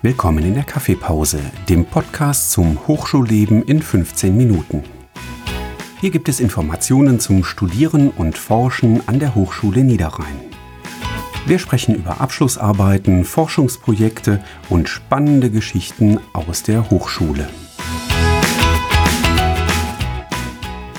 Willkommen in der Kaffeepause, dem Podcast zum Hochschulleben in 15 Minuten. Hier gibt es Informationen zum Studieren und Forschen an der Hochschule Niederrhein. Wir sprechen über Abschlussarbeiten, Forschungsprojekte und spannende Geschichten aus der Hochschule.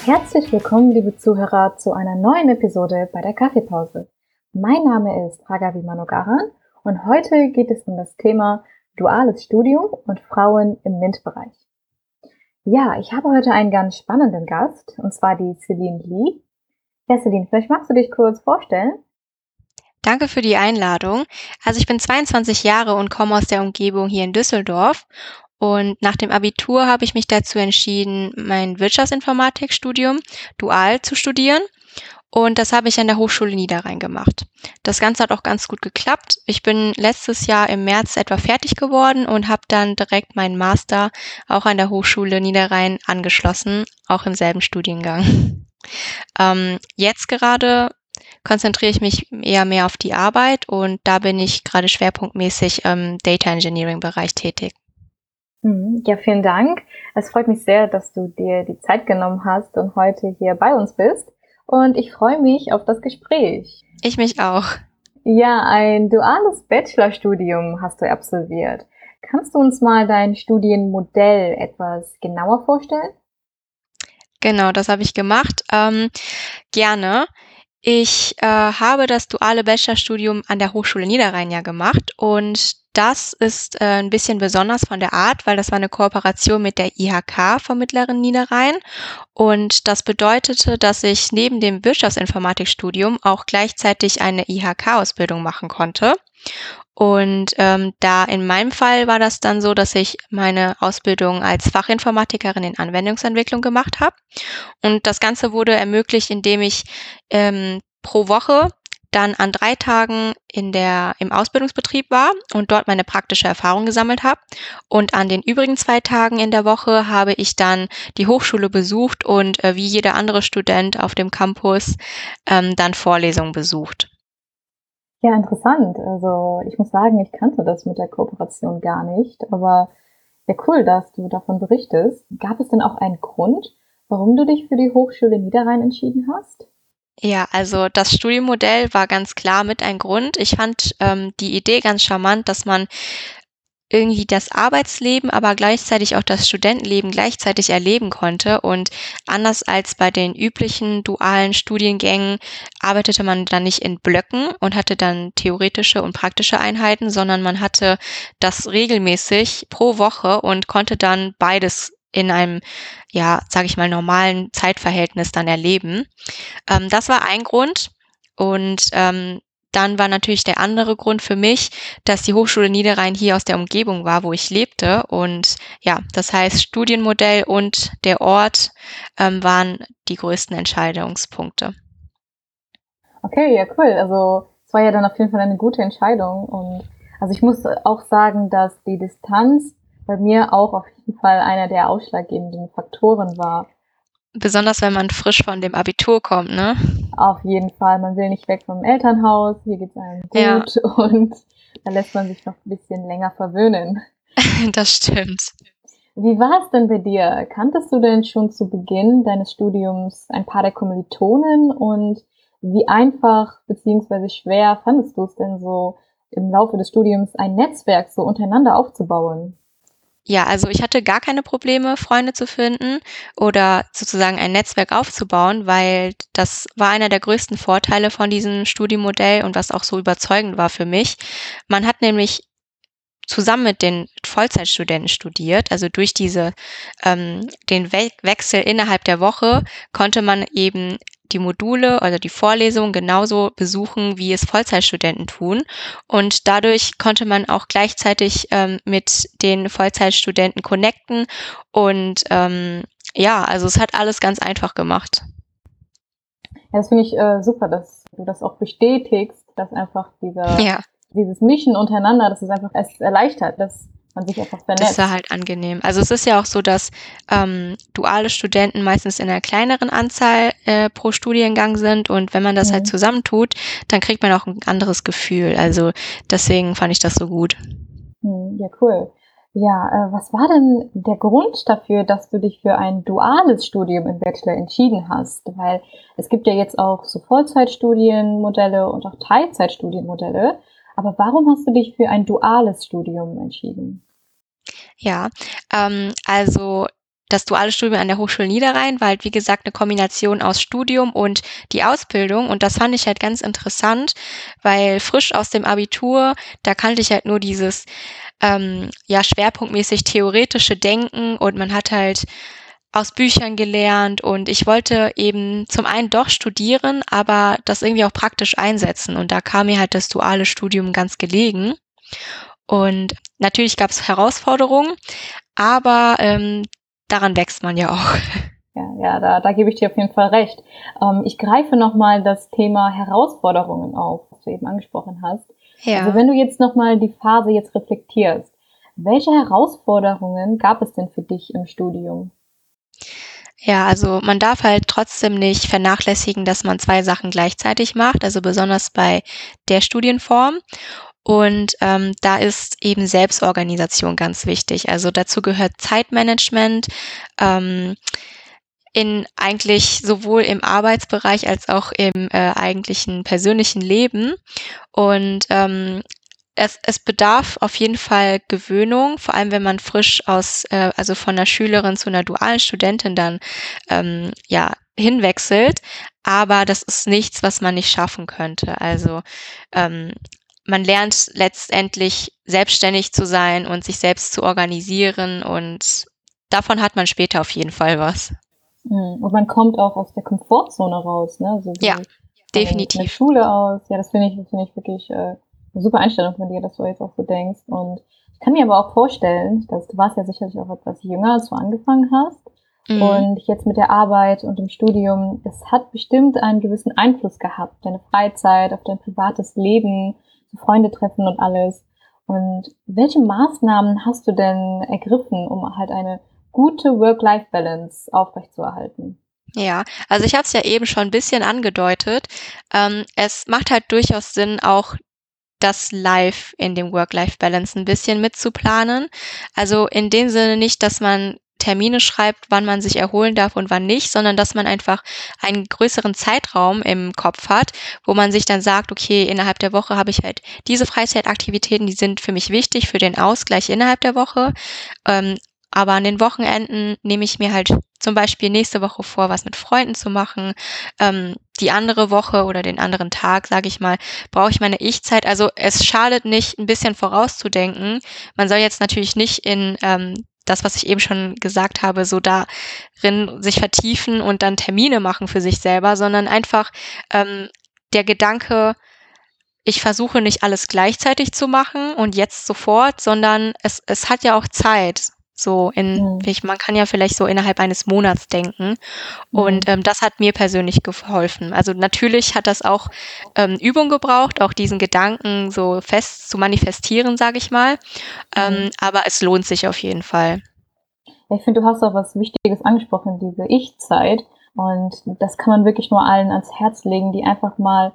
Herzlich willkommen, liebe Zuhörer, zu einer neuen Episode bei der Kaffeepause. Mein Name ist Ragavi Manogaran und heute geht es um das Thema duales Studium und Frauen im MINT-Bereich. Ja, ich habe heute einen ganz spannenden Gast, und zwar die Celine Lee. Ja, Celine, vielleicht magst du dich kurz vorstellen? Danke für die Einladung. Also ich bin 22 Jahre und komme aus der Umgebung hier in Düsseldorf. Und nach dem Abitur habe ich mich dazu entschieden, mein Wirtschaftsinformatikstudium dual zu studieren. Und das habe ich an der Hochschule Niederrhein gemacht. Das Ganze hat auch ganz gut geklappt. Ich bin letztes Jahr im März etwa fertig geworden und habe dann direkt meinen Master auch an der Hochschule Niederrhein angeschlossen, auch im selben Studiengang. Ähm, jetzt gerade konzentriere ich mich eher mehr auf die Arbeit und da bin ich gerade schwerpunktmäßig im Data Engineering Bereich tätig. Mhm. Ja, vielen Dank. Es freut mich sehr, dass du dir die Zeit genommen hast und heute hier bei uns bist und ich freue mich auf das Gespräch. Ich mich auch. Ja, ein duales Bachelorstudium hast du absolviert. Kannst du uns mal dein Studienmodell etwas genauer vorstellen? Genau, das habe ich gemacht. Ähm, gerne. Ich äh, habe das duale Bachelorstudium an der Hochschule Niederrhein ja gemacht und das ist äh, ein bisschen besonders von der Art, weil das war eine Kooperation mit der IHK vom Mittleren Niederrhein. Und das bedeutete, dass ich neben dem Wirtschaftsinformatikstudium auch gleichzeitig eine IHK-Ausbildung machen konnte. Und ähm, da in meinem Fall war das dann so, dass ich meine Ausbildung als Fachinformatikerin in Anwendungsentwicklung gemacht habe. Und das Ganze wurde ermöglicht, indem ich ähm, pro Woche dann an drei Tagen in der, im Ausbildungsbetrieb war und dort meine praktische Erfahrung gesammelt habe. Und an den übrigen zwei Tagen in der Woche habe ich dann die Hochschule besucht und äh, wie jeder andere Student auf dem Campus ähm, dann Vorlesungen besucht. Ja, interessant. Also ich muss sagen, ich kannte das mit der Kooperation gar nicht, aber ja cool, dass du davon berichtest. Gab es denn auch einen Grund, warum du dich für die Hochschule Niederrhein entschieden hast? Ja, also das Studienmodell war ganz klar mit ein Grund. Ich fand ähm, die Idee ganz charmant, dass man irgendwie das Arbeitsleben, aber gleichzeitig auch das Studentenleben gleichzeitig erleben konnte. Und anders als bei den üblichen dualen Studiengängen arbeitete man dann nicht in Blöcken und hatte dann theoretische und praktische Einheiten, sondern man hatte das regelmäßig pro Woche und konnte dann beides in einem, ja, sage ich mal, normalen Zeitverhältnis dann erleben. Ähm, das war ein Grund. Und ähm, dann war natürlich der andere Grund für mich, dass die Hochschule Niederrhein hier aus der Umgebung war, wo ich lebte. Und ja, das heißt, Studienmodell und der Ort ähm, waren die größten Entscheidungspunkte. Okay, ja, cool. Also es war ja dann auf jeden Fall eine gute Entscheidung. Und also ich muss auch sagen, dass die Distanz bei mir auch auf jeden Fall einer der ausschlaggebenden Faktoren war. Besonders wenn man frisch von dem Abitur kommt, ne? Auf jeden Fall. Man will nicht weg vom Elternhaus, hier geht es einem gut ja. und da lässt man sich noch ein bisschen länger verwöhnen. das stimmt. Wie war es denn bei dir? Kanntest du denn schon zu Beginn deines Studiums ein paar der Kommilitonen und wie einfach bzw. schwer fandest du es denn so im Laufe des Studiums ein Netzwerk so untereinander aufzubauen? Ja, also ich hatte gar keine Probleme, Freunde zu finden oder sozusagen ein Netzwerk aufzubauen, weil das war einer der größten Vorteile von diesem Studienmodell und was auch so überzeugend war für mich. Man hat nämlich zusammen mit den Vollzeitstudenten studiert. Also durch diese ähm, den We Wechsel innerhalb der Woche konnte man eben die Module oder die Vorlesungen genauso besuchen, wie es Vollzeitstudenten tun. Und dadurch konnte man auch gleichzeitig ähm, mit den Vollzeitstudenten connecten. Und ähm, ja, also es hat alles ganz einfach gemacht. Ja, das finde ich äh, super, dass du das auch bestätigst, dass einfach dieser, ja. dieses Mischen untereinander, dass es einfach es erleichtert, dass man sich einfach vernetzt. Das ist ja halt angenehm. Also es ist ja auch so, dass ähm, duale Studenten meistens in einer kleineren Anzahl äh, pro Studiengang sind und wenn man das halt mhm. halt zusammentut, dann kriegt man auch ein anderes Gefühl. Also deswegen fand ich das so gut. Hm, ja, cool. Ja, äh, was war denn der Grund dafür, dass du dich für ein duales Studium im Bachelor entschieden hast? Weil es gibt ja jetzt auch so Vollzeitstudienmodelle und auch Teilzeitstudienmodelle. Aber warum hast du dich für ein duales Studium entschieden? Ja, ähm, also das duale Studium an der Hochschule Niederrhein war halt, wie gesagt, eine Kombination aus Studium und die Ausbildung. Und das fand ich halt ganz interessant, weil frisch aus dem Abitur, da kannte ich halt nur dieses, ähm, ja, schwerpunktmäßig theoretische Denken und man hat halt aus Büchern gelernt und ich wollte eben zum einen doch studieren, aber das irgendwie auch praktisch einsetzen. Und da kam mir halt das duale Studium ganz gelegen. Und natürlich gab es Herausforderungen, aber ähm, daran wächst man ja auch. Ja, ja da, da gebe ich dir auf jeden Fall recht. Ähm, ich greife nochmal das Thema Herausforderungen auf, was du eben angesprochen hast. Ja. Also wenn du jetzt nochmal die Phase jetzt reflektierst, welche Herausforderungen gab es denn für dich im Studium? Ja, also man darf halt trotzdem nicht vernachlässigen, dass man zwei Sachen gleichzeitig macht, also besonders bei der Studienform. Und ähm, da ist eben Selbstorganisation ganz wichtig. Also dazu gehört Zeitmanagement. Ähm, in eigentlich sowohl im Arbeitsbereich als auch im äh, eigentlichen persönlichen Leben. Und ähm, es, es bedarf auf jeden Fall Gewöhnung, vor allem wenn man frisch aus, äh, also von einer Schülerin zu einer dualen Studentin dann ähm, ja hinwechselt. Aber das ist nichts, was man nicht schaffen könnte. Also ähm, man lernt letztendlich selbstständig zu sein und sich selbst zu organisieren und davon hat man später auf jeden Fall was. Hm, und man kommt auch aus der Komfortzone raus, ne? Also ja, definitiv. Von der Schule aus. Ja, das finde ich, finde ich wirklich äh, eine super Einstellung von dir, dass du jetzt auch so denkst. Und ich kann mir aber auch vorstellen, dass du warst ja sicherlich auch etwas jünger, als du angefangen hast. Mhm. Und jetzt mit der Arbeit und dem Studium, es hat bestimmt einen gewissen Einfluss gehabt, deine Freizeit, auf dein privates Leben, Freunde treffen und alles. Und welche Maßnahmen hast du denn ergriffen, um halt eine gute Work-Life-Balance aufrechtzuerhalten? Ja, also ich habe es ja eben schon ein bisschen angedeutet. Ähm, es macht halt durchaus Sinn, auch das Live in dem Work-Life-Balance ein bisschen mitzuplanen. Also in dem Sinne nicht, dass man Termine schreibt, wann man sich erholen darf und wann nicht, sondern dass man einfach einen größeren Zeitraum im Kopf hat, wo man sich dann sagt, okay, innerhalb der Woche habe ich halt diese Freizeitaktivitäten, die sind für mich wichtig für den Ausgleich innerhalb der Woche. Ähm, aber an den Wochenenden nehme ich mir halt zum Beispiel nächste Woche vor, was mit Freunden zu machen. Ähm, die andere Woche oder den anderen Tag, sage ich mal, brauche ich meine Ich-Zeit. Also es schadet nicht, ein bisschen vorauszudenken. Man soll jetzt natürlich nicht in ähm, das, was ich eben schon gesagt habe, so darin sich vertiefen und dann Termine machen für sich selber, sondern einfach ähm, der Gedanke, ich versuche nicht alles gleichzeitig zu machen und jetzt sofort, sondern es, es hat ja auch Zeit. So in, mhm. ich, man kann ja vielleicht so innerhalb eines Monats denken. Und ähm, das hat mir persönlich geholfen. Also natürlich hat das auch ähm, Übung gebraucht, auch diesen Gedanken so fest zu manifestieren, sage ich mal. Ähm, mhm. Aber es lohnt sich auf jeden Fall. Ich finde, du hast auch was Wichtiges angesprochen, diese Ich-Zeit. Und das kann man wirklich nur allen ans Herz legen, die einfach mal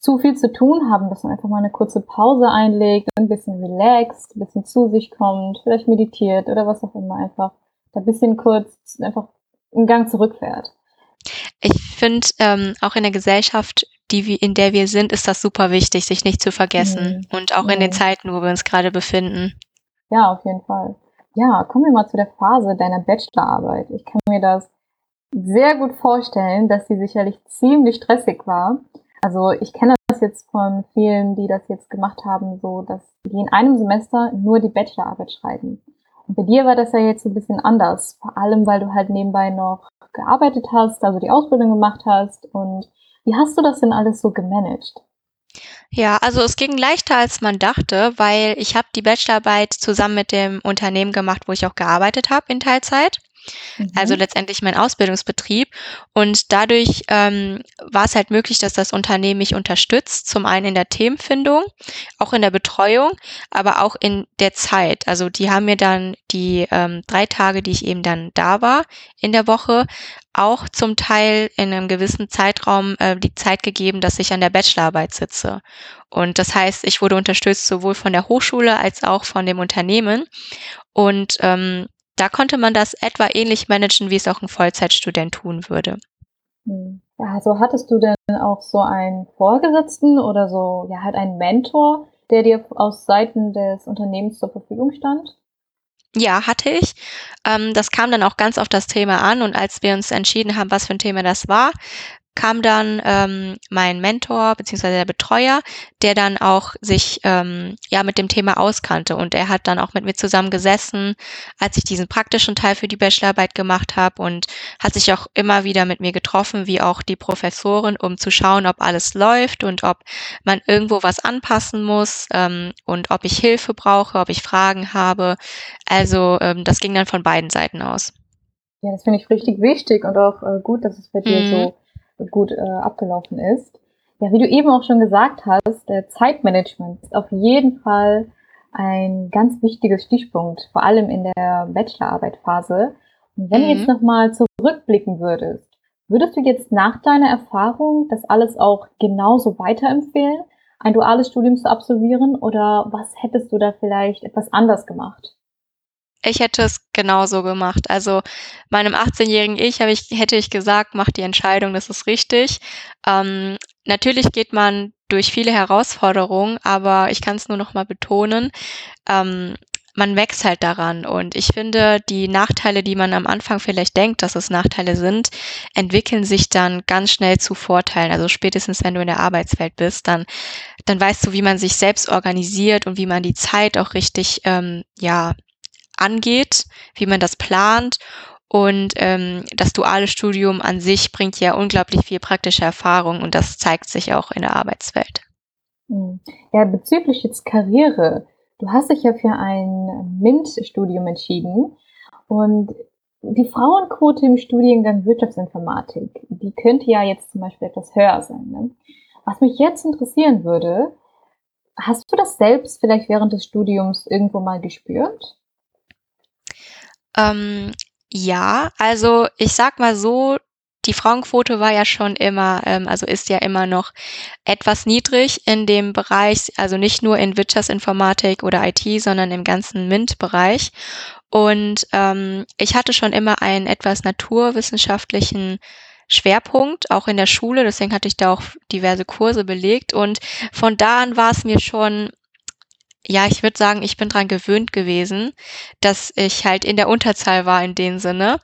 zu viel zu tun haben, dass man einfach mal eine kurze Pause einlegt, ein bisschen relaxt, ein bisschen zu sich kommt, vielleicht meditiert oder was auch immer, einfach ein bisschen kurz einfach einen Gang zurückfährt. Ich finde, ähm, auch in der Gesellschaft, die wir, in der wir sind, ist das super wichtig, sich nicht zu vergessen. Mhm. Und auch mhm. in den Zeiten, wo wir uns gerade befinden. Ja, auf jeden Fall. Ja, kommen wir mal zu der Phase deiner Bachelorarbeit. Ich kann mir das sehr gut vorstellen, dass sie sicherlich ziemlich stressig war. Also ich kenne das jetzt von vielen, die das jetzt gemacht haben, so dass die in einem Semester nur die Bachelorarbeit schreiben. Und bei dir war das ja jetzt ein bisschen anders, vor allem weil du halt nebenbei noch gearbeitet hast, also die Ausbildung gemacht hast. Und wie hast du das denn alles so gemanagt? Ja, also es ging leichter, als man dachte, weil ich habe die Bachelorarbeit zusammen mit dem Unternehmen gemacht, wo ich auch gearbeitet habe in Teilzeit. Mhm. also letztendlich mein Ausbildungsbetrieb. Und dadurch ähm, war es halt möglich, dass das Unternehmen mich unterstützt, zum einen in der Themenfindung, auch in der Betreuung, aber auch in der Zeit. Also die haben mir dann die ähm, drei Tage, die ich eben dann da war in der Woche, auch zum Teil in einem gewissen Zeitraum äh, die Zeit gegeben, dass ich an der Bachelorarbeit sitze. Und das heißt, ich wurde unterstützt sowohl von der Hochschule als auch von dem Unternehmen. Und ähm, da konnte man das etwa ähnlich managen, wie es auch ein Vollzeitstudent tun würde. Also hattest du denn auch so einen Vorgesetzten oder so, ja, halt einen Mentor, der dir aus Seiten des Unternehmens zur Verfügung stand? Ja, hatte ich. Ähm, das kam dann auch ganz auf das Thema an und als wir uns entschieden haben, was für ein Thema das war, kam dann ähm, mein Mentor beziehungsweise der Betreuer, der dann auch sich ähm, ja mit dem Thema auskannte und er hat dann auch mit mir zusammen gesessen, als ich diesen praktischen Teil für die Bachelorarbeit gemacht habe und hat sich auch immer wieder mit mir getroffen, wie auch die Professorin, um zu schauen, ob alles läuft und ob man irgendwo was anpassen muss ähm, und ob ich Hilfe brauche, ob ich Fragen habe. Also ähm, das ging dann von beiden Seiten aus. Ja, das finde ich richtig wichtig und auch äh, gut, dass es bei dir mhm. so gut äh, abgelaufen ist. Ja, wie du eben auch schon gesagt hast, der Zeitmanagement ist auf jeden Fall ein ganz wichtiges Stichpunkt, vor allem in der Bachelorarbeitphase. Und wenn mhm. du jetzt nochmal zurückblicken würdest, würdest du jetzt nach deiner Erfahrung das alles auch genauso weiterempfehlen, ein duales Studium zu absolvieren oder was hättest du da vielleicht etwas anders gemacht? Ich hätte es genauso gemacht. Also meinem 18-jährigen Ich, ich hätte ich gesagt, mach die Entscheidung, das ist richtig. Ähm, natürlich geht man durch viele Herausforderungen, aber ich kann es nur noch mal betonen, ähm, man wächst halt daran. Und ich finde, die Nachteile, die man am Anfang vielleicht denkt, dass es Nachteile sind, entwickeln sich dann ganz schnell zu Vorteilen. Also spätestens, wenn du in der Arbeitswelt bist, dann, dann weißt du, wie man sich selbst organisiert und wie man die Zeit auch richtig, ähm, ja, angeht, wie man das plant. Und ähm, das duale Studium an sich bringt ja unglaublich viel praktische Erfahrung und das zeigt sich auch in der Arbeitswelt. Hm. Ja, bezüglich jetzt Karriere. Du hast dich ja für ein MINT-Studium entschieden und die Frauenquote im Studiengang Wirtschaftsinformatik, die könnte ja jetzt zum Beispiel etwas höher sein. Ne? Was mich jetzt interessieren würde, hast du das selbst vielleicht während des Studiums irgendwo mal gespürt? Ähm, ja, also ich sag mal so, die Frauenquote war ja schon immer, ähm, also ist ja immer noch etwas niedrig in dem Bereich, also nicht nur in Wirtschaftsinformatik oder IT, sondern im ganzen MINT-Bereich. Und ähm, ich hatte schon immer einen etwas naturwissenschaftlichen Schwerpunkt, auch in der Schule, deswegen hatte ich da auch diverse Kurse belegt. Und von da an war es mir schon ja, ich würde sagen, ich bin dran gewöhnt gewesen, dass ich halt in der Unterzahl war in dem Sinne.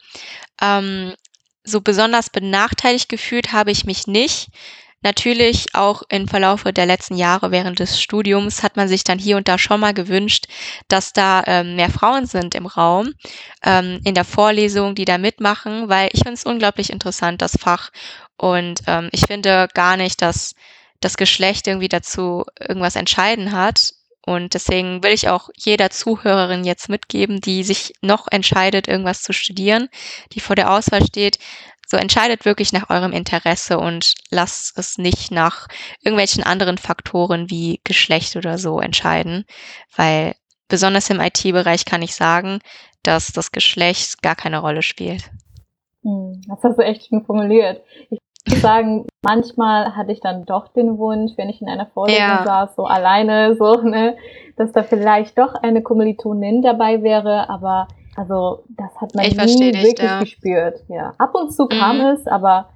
Ähm, so besonders benachteiligt gefühlt habe ich mich nicht. Natürlich auch im Verlaufe der letzten Jahre während des Studiums hat man sich dann hier und da schon mal gewünscht, dass da ähm, mehr Frauen sind im Raum, ähm, in der Vorlesung, die da mitmachen, weil ich finde es unglaublich interessant, das Fach. Und ähm, ich finde gar nicht, dass das Geschlecht irgendwie dazu irgendwas entscheiden hat. Und deswegen will ich auch jeder Zuhörerin jetzt mitgeben, die sich noch entscheidet, irgendwas zu studieren, die vor der Auswahl steht. So entscheidet wirklich nach eurem Interesse und lasst es nicht nach irgendwelchen anderen Faktoren wie Geschlecht oder so entscheiden, weil besonders im IT-Bereich kann ich sagen, dass das Geschlecht gar keine Rolle spielt. Hm, das hast du echt schön formuliert. Ich muss sagen, manchmal hatte ich dann doch den Wunsch, wenn ich in einer Vorlesung ja. saß, so alleine, so, ne, dass da vielleicht doch eine Kommilitonin dabei wäre, aber also das hat man ich nie wirklich dich, ja. gespürt. Ja. Ab und zu kam mhm. es, aber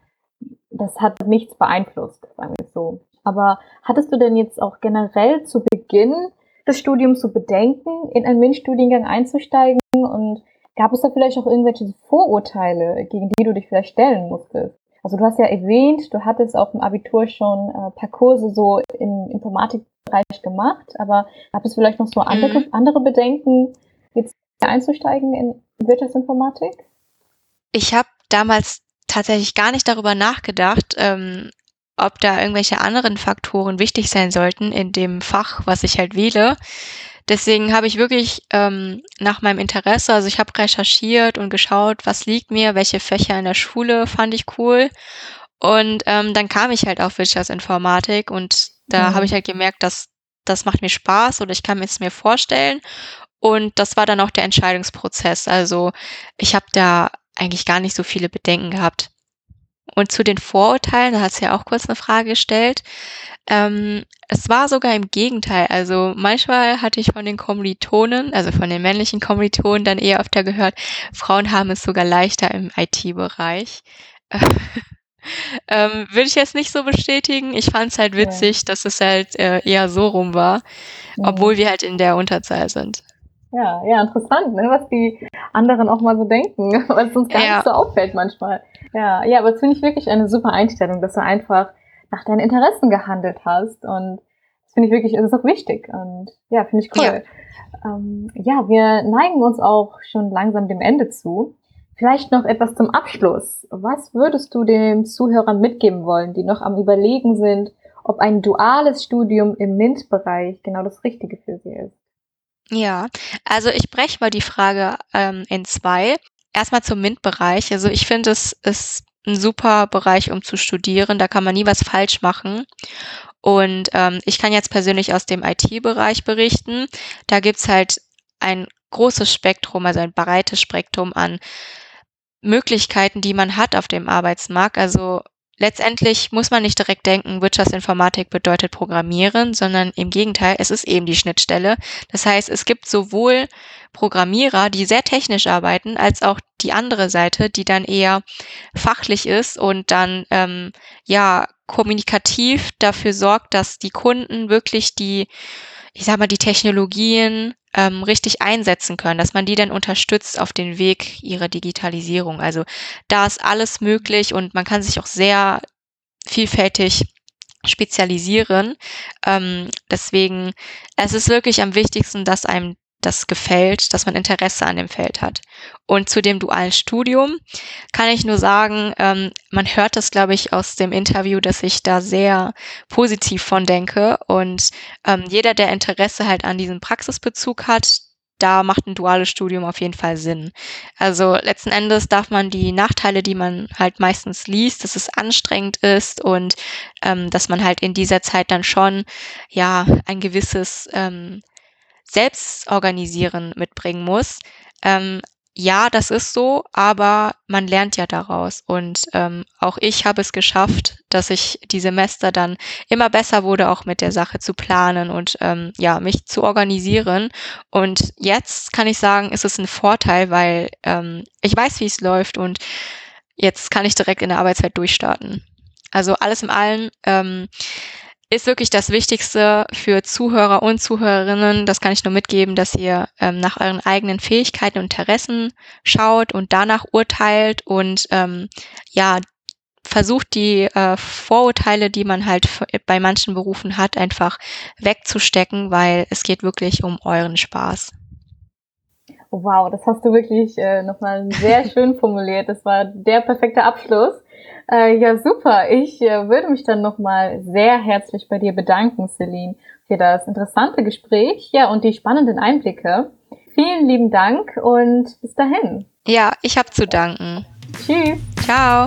das hat nichts beeinflusst, sagen wir so. Aber hattest du denn jetzt auch generell zu Beginn des Studiums so Bedenken, in einen MINT-Studiengang einzusteigen? Und gab es da vielleicht auch irgendwelche Vorurteile, gegen die du dich vielleicht stellen musstest? Also du hast ja erwähnt, du hattest auf dem Abitur schon äh, paar Kurse so im Informatikbereich gemacht, aber gab es vielleicht noch so andere, mhm. andere Bedenken, jetzt einzusteigen in Wirtschaftsinformatik? Ich habe damals tatsächlich gar nicht darüber nachgedacht, ähm, ob da irgendwelche anderen Faktoren wichtig sein sollten in dem Fach, was ich halt wähle. Deswegen habe ich wirklich ähm, nach meinem Interesse, also ich habe recherchiert und geschaut, was liegt mir, welche Fächer in der Schule fand ich cool. Und ähm, dann kam ich halt auf Wirtschaftsinformatik und da mhm. habe ich halt gemerkt, dass das macht mir Spaß oder ich kann es mir vorstellen. Und das war dann auch der Entscheidungsprozess. Also ich habe da eigentlich gar nicht so viele Bedenken gehabt. Und zu den Vorurteilen, da hat sie ja auch kurz eine Frage gestellt. Ähm, es war sogar im Gegenteil. Also manchmal hatte ich von den Kommilitonen, also von den männlichen Kommilitonen dann eher öfter gehört, Frauen haben es sogar leichter im IT-Bereich. ähm, Würde ich jetzt nicht so bestätigen. Ich fand es halt witzig, ja. dass es halt äh, eher so rum war, ja. obwohl wir halt in der Unterzahl sind. Ja, ja, interessant, ne, was die anderen auch mal so denken, was uns gar ja. nicht so auffällt manchmal. Ja, ja, aber das finde ich wirklich eine super Einstellung, dass du einfach nach deinen Interessen gehandelt hast und das finde ich wirklich, das ist auch wichtig und ja, finde ich cool. Ja. Ähm, ja, wir neigen uns auch schon langsam dem Ende zu. Vielleicht noch etwas zum Abschluss. Was würdest du den Zuhörern mitgeben wollen, die noch am Überlegen sind, ob ein duales Studium im MINT-Bereich genau das Richtige für sie ist? Ja, also ich breche mal die Frage ähm, in zwei. Erstmal zum MINT-Bereich. Also ich finde, es ist ein super Bereich, um zu studieren. Da kann man nie was falsch machen. Und ähm, ich kann jetzt persönlich aus dem IT-Bereich berichten. Da gibt's halt ein großes Spektrum, also ein breites Spektrum an Möglichkeiten, die man hat auf dem Arbeitsmarkt. Also letztendlich muss man nicht direkt denken, Wirtschaftsinformatik bedeutet Programmieren, sondern im Gegenteil, es ist eben die Schnittstelle. Das heißt, es gibt sowohl Programmierer, die sehr technisch arbeiten, als auch die andere Seite, die dann eher fachlich ist und dann ähm, ja kommunikativ dafür sorgt, dass die Kunden wirklich die, ich sag mal, die Technologien ähm, richtig einsetzen können, dass man die dann unterstützt auf den Weg ihrer Digitalisierung. Also da ist alles möglich und man kann sich auch sehr vielfältig spezialisieren. Ähm, deswegen, es ist wirklich am wichtigsten, dass einem das gefällt, dass man Interesse an dem Feld hat. Und zu dem dualen Studium kann ich nur sagen, ähm, man hört das, glaube ich, aus dem Interview, dass ich da sehr positiv von denke. Und ähm, jeder, der Interesse halt an diesem Praxisbezug hat, da macht ein duales Studium auf jeden Fall Sinn. Also letzten Endes darf man die Nachteile, die man halt meistens liest, dass es anstrengend ist und ähm, dass man halt in dieser Zeit dann schon ja ein gewisses ähm, Selbstorganisieren mitbringen muss. Ähm, ja, das ist so, aber man lernt ja daraus. Und ähm, auch ich habe es geschafft, dass ich die Semester dann immer besser wurde, auch mit der Sache zu planen und ähm, ja, mich zu organisieren. Und jetzt kann ich sagen, ist es ein Vorteil, weil ähm, ich weiß, wie es läuft und jetzt kann ich direkt in der Arbeitszeit durchstarten. Also alles im allen ähm, ist wirklich das Wichtigste für Zuhörer und Zuhörerinnen. Das kann ich nur mitgeben, dass ihr ähm, nach euren eigenen Fähigkeiten und Interessen schaut und danach urteilt und ähm, ja, versucht die äh, Vorurteile, die man halt bei manchen Berufen hat, einfach wegzustecken, weil es geht wirklich um euren Spaß. Wow, das hast du wirklich äh, nochmal sehr schön formuliert. Das war der perfekte Abschluss. Äh, ja, super. Ich äh, würde mich dann nochmal sehr herzlich bei dir bedanken, Celine, für das interessante Gespräch, ja, und die spannenden Einblicke. Vielen lieben Dank und bis dahin. Ja, ich habe zu danken. Tschüss. Ciao.